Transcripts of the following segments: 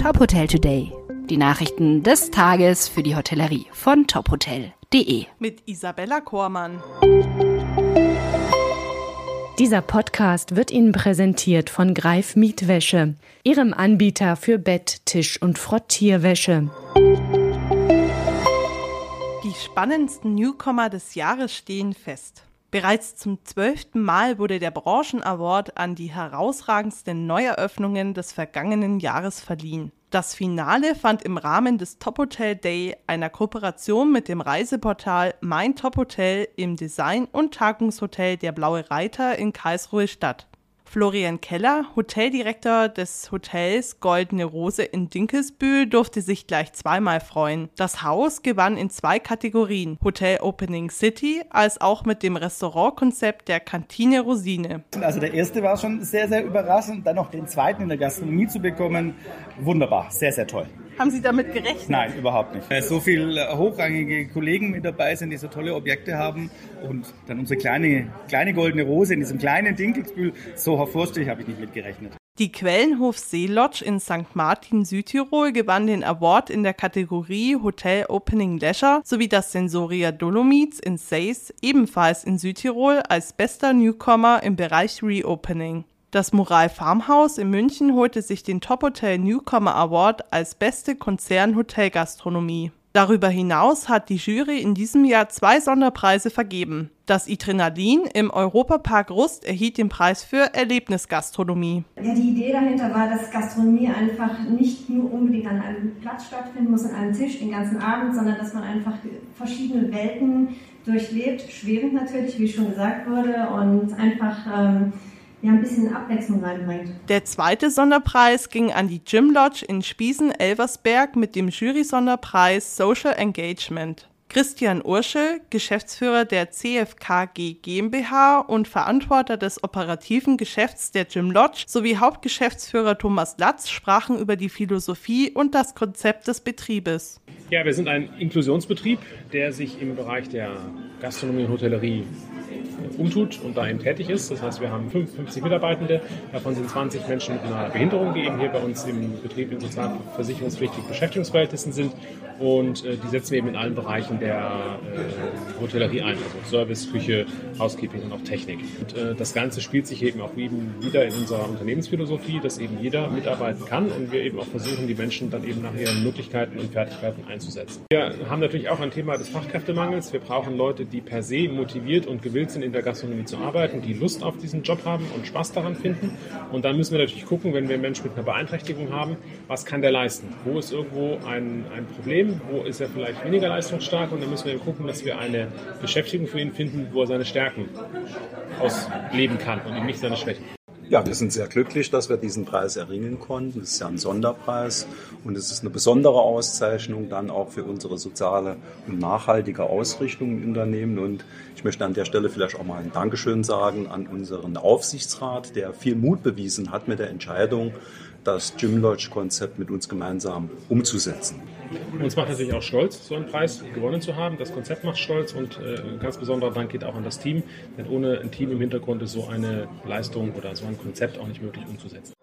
Top Hotel Today. Die Nachrichten des Tages für die Hotellerie von tophotel.de. Mit Isabella Kormann. Dieser Podcast wird Ihnen präsentiert von Greif Mietwäsche, Ihrem Anbieter für Bett, Tisch und Frottierwäsche. Die spannendsten Newcomer des Jahres stehen fest. Bereits zum zwölften Mal wurde der Branchen-Award an die herausragendsten Neueröffnungen des vergangenen Jahres verliehen. Das Finale fand im Rahmen des Top Hotel Day, einer Kooperation mit dem Reiseportal Mein Top Hotel im Design- und Tagungshotel Der Blaue Reiter in Karlsruhe statt. Florian Keller, Hoteldirektor des Hotels Goldene Rose in Dinkelsbühl, durfte sich gleich zweimal freuen. Das Haus gewann in zwei Kategorien, Hotel Opening City als auch mit dem Restaurantkonzept der Kantine Rosine. Also der erste war schon sehr, sehr überraschend, dann noch den zweiten in der Gastronomie zu bekommen, wunderbar, sehr, sehr toll. Haben Sie damit gerechnet? Nein, überhaupt nicht. Weil so viele hochrangige Kollegen mit dabei sind, die so tolle Objekte haben und dann unsere kleine, kleine goldene Rose in diesem kleinen Dinkelsbühl, so hervorstechend habe ich nicht mitgerechnet. Die Quellenhof See Lodge in St. Martin, Südtirol gewann den Award in der Kategorie Hotel Opening Leisure sowie das Sensoria Dolomites in Seis, ebenfalls in Südtirol, als bester Newcomer im Bereich Reopening. Das Moral Farmhaus in München holte sich den Top Hotel Newcomer Award als beste Konzern-Hotelgastronomie. Darüber hinaus hat die Jury in diesem Jahr zwei Sonderpreise vergeben. Das Adrenalin im Europapark Rust erhielt den Preis für Erlebnisgastronomie. Ja, die Idee dahinter war, dass Gastronomie einfach nicht nur unbedingt an einem Platz stattfinden muss, an einem Tisch den ganzen Abend, sondern dass man einfach verschiedene Welten durchlebt, schwebend natürlich, wie schon gesagt wurde, und einfach ähm, ja, ein bisschen Abwechslung reinbringt. Der zweite Sonderpreis ging an die Gym Lodge in Spiesen-Elversberg mit dem Jury-Sonderpreis Social Engagement. Christian Urschel, Geschäftsführer der CFKG GmbH und Verantworter des operativen Geschäfts der Gym Lodge sowie Hauptgeschäftsführer Thomas Latz sprachen über die Philosophie und das Konzept des Betriebes. Ja, wir sind ein Inklusionsbetrieb, der sich im Bereich der Gastronomie und Hotellerie umtut und da eben tätig ist. Das heißt, wir haben 55 Mitarbeitende, davon sind 20 Menschen mit einer Behinderung, die eben hier bei uns im Betrieb in sozialversicherungspflichtigen Beschäftigungsverhältnissen sind. Und äh, die setzen wir eben in allen Bereichen der äh, Hotellerie ein, also Service, Küche, Housekeeping und auch Technik. Und äh, das Ganze spielt sich eben auch eben wieder in unserer Unternehmensphilosophie, dass eben jeder mitarbeiten kann und wir eben auch versuchen, die Menschen dann eben nach ihren Möglichkeiten und Fertigkeiten einzusetzen. Wir haben natürlich auch ein Thema des Fachkräftemangels. Wir brauchen Leute, die per se motiviert und gewillt sind, in der Gastronomie zu arbeiten, die Lust auf diesen Job haben und Spaß daran finden. Und dann müssen wir natürlich gucken, wenn wir einen Menschen mit einer Beeinträchtigung haben, was kann der leisten? Wo ist irgendwo ein, ein Problem? Wo ist er vielleicht weniger leistungsstark? Und dann müssen wir gucken, dass wir eine Beschäftigung für ihn finden, wo er seine Stärken ausleben kann und eben nicht seine Schwächen. Ja, wir sind sehr glücklich, dass wir diesen Preis erringen konnten. Es ist ja ein Sonderpreis und es ist eine besondere Auszeichnung dann auch für unsere soziale und nachhaltige Ausrichtung im Unternehmen. Und ich möchte an der Stelle vielleicht auch mal ein Dankeschön sagen an unseren Aufsichtsrat, der viel Mut bewiesen hat mit der Entscheidung, das Gym Lodge Konzept mit uns gemeinsam umzusetzen. Uns macht natürlich auch stolz, so einen Preis gewonnen zu haben. Das Konzept macht stolz und äh, ein ganz besonderer Dank geht auch an das Team, denn ohne ein Team im Hintergrund ist so eine Leistung oder so ein Konzept auch nicht möglich umzusetzen.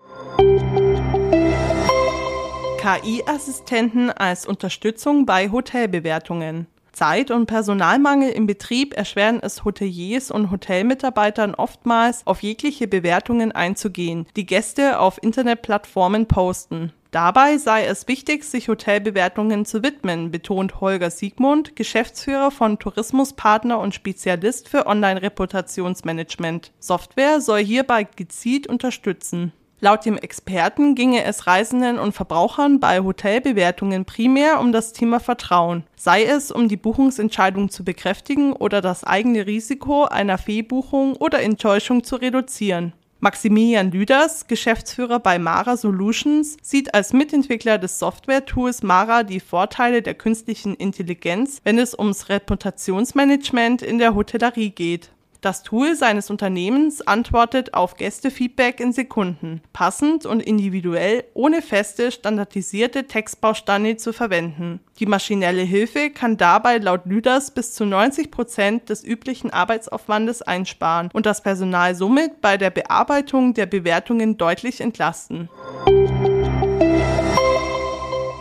KI-Assistenten als Unterstützung bei Hotelbewertungen. Zeit- und Personalmangel im Betrieb erschweren es Hoteliers und Hotelmitarbeitern oftmals, auf jegliche Bewertungen einzugehen, die Gäste auf Internetplattformen posten. Dabei sei es wichtig, sich Hotelbewertungen zu widmen, betont Holger Siegmund, Geschäftsführer von Tourismuspartner und Spezialist für Online-Reputationsmanagement. Software soll hierbei gezielt unterstützen. Laut dem Experten ginge es Reisenden und Verbrauchern bei Hotelbewertungen primär um das Thema Vertrauen, sei es um die Buchungsentscheidung zu bekräftigen oder das eigene Risiko einer Fehlbuchung oder Enttäuschung zu reduzieren. Maximilian Lüders, Geschäftsführer bei Mara Solutions, sieht als Mitentwickler des Software-Tools Mara die Vorteile der künstlichen Intelligenz, wenn es ums Reputationsmanagement in der Hotellerie geht. Das Tool seines Unternehmens antwortet auf Gästefeedback in Sekunden, passend und individuell, ohne feste, standardisierte Textbausteine zu verwenden. Die maschinelle Hilfe kann dabei laut Lüders bis zu 90 Prozent des üblichen Arbeitsaufwandes einsparen und das Personal somit bei der Bearbeitung der Bewertungen deutlich entlasten.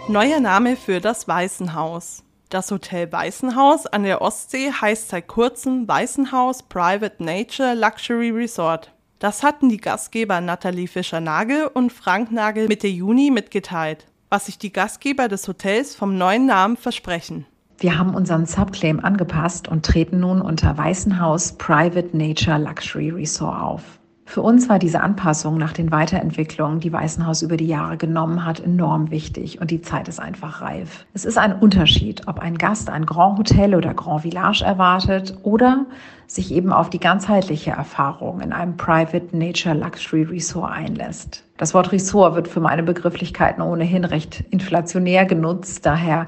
Neuer Name für das Weißenhaus. Das Hotel Weißenhaus an der Ostsee heißt seit kurzem Weißenhaus Private Nature Luxury Resort. Das hatten die Gastgeber Nathalie Fischer-Nagel und Frank Nagel Mitte Juni mitgeteilt, was sich die Gastgeber des Hotels vom neuen Namen versprechen. Wir haben unseren Subclaim angepasst und treten nun unter Weißenhaus Private Nature Luxury Resort auf. Für uns war diese Anpassung nach den Weiterentwicklungen, die Weißenhaus über die Jahre genommen hat, enorm wichtig und die Zeit ist einfach reif. Es ist ein Unterschied, ob ein Gast ein Grand Hotel oder Grand Village erwartet oder sich eben auf die ganzheitliche Erfahrung in einem Private Nature Luxury Resort einlässt. Das Wort Resort wird für meine Begrifflichkeiten ohnehin recht inflationär genutzt, daher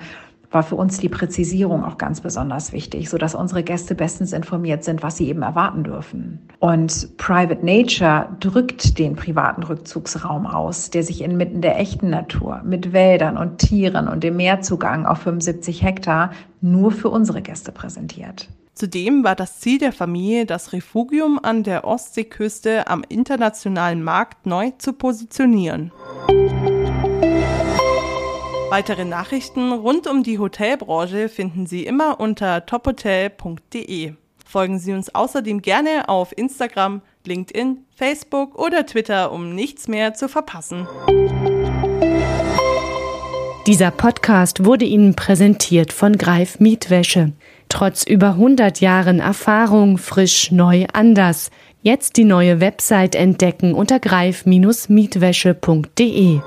war für uns die Präzisierung auch ganz besonders wichtig, so dass unsere Gäste bestens informiert sind, was sie eben erwarten dürfen. Und Private Nature drückt den privaten Rückzugsraum aus, der sich inmitten der echten Natur mit Wäldern und Tieren und dem Meerzugang auf 75 Hektar nur für unsere Gäste präsentiert. Zudem war das Ziel der Familie, das Refugium an der Ostseeküste am internationalen Markt neu zu positionieren. Weitere Nachrichten rund um die Hotelbranche finden Sie immer unter tophotel.de. Folgen Sie uns außerdem gerne auf Instagram, LinkedIn, Facebook oder Twitter, um nichts mehr zu verpassen. Dieser Podcast wurde Ihnen präsentiert von Greif Mietwäsche. Trotz über 100 Jahren Erfahrung frisch, neu, anders. Jetzt die neue Website entdecken unter greif-mietwäsche.de.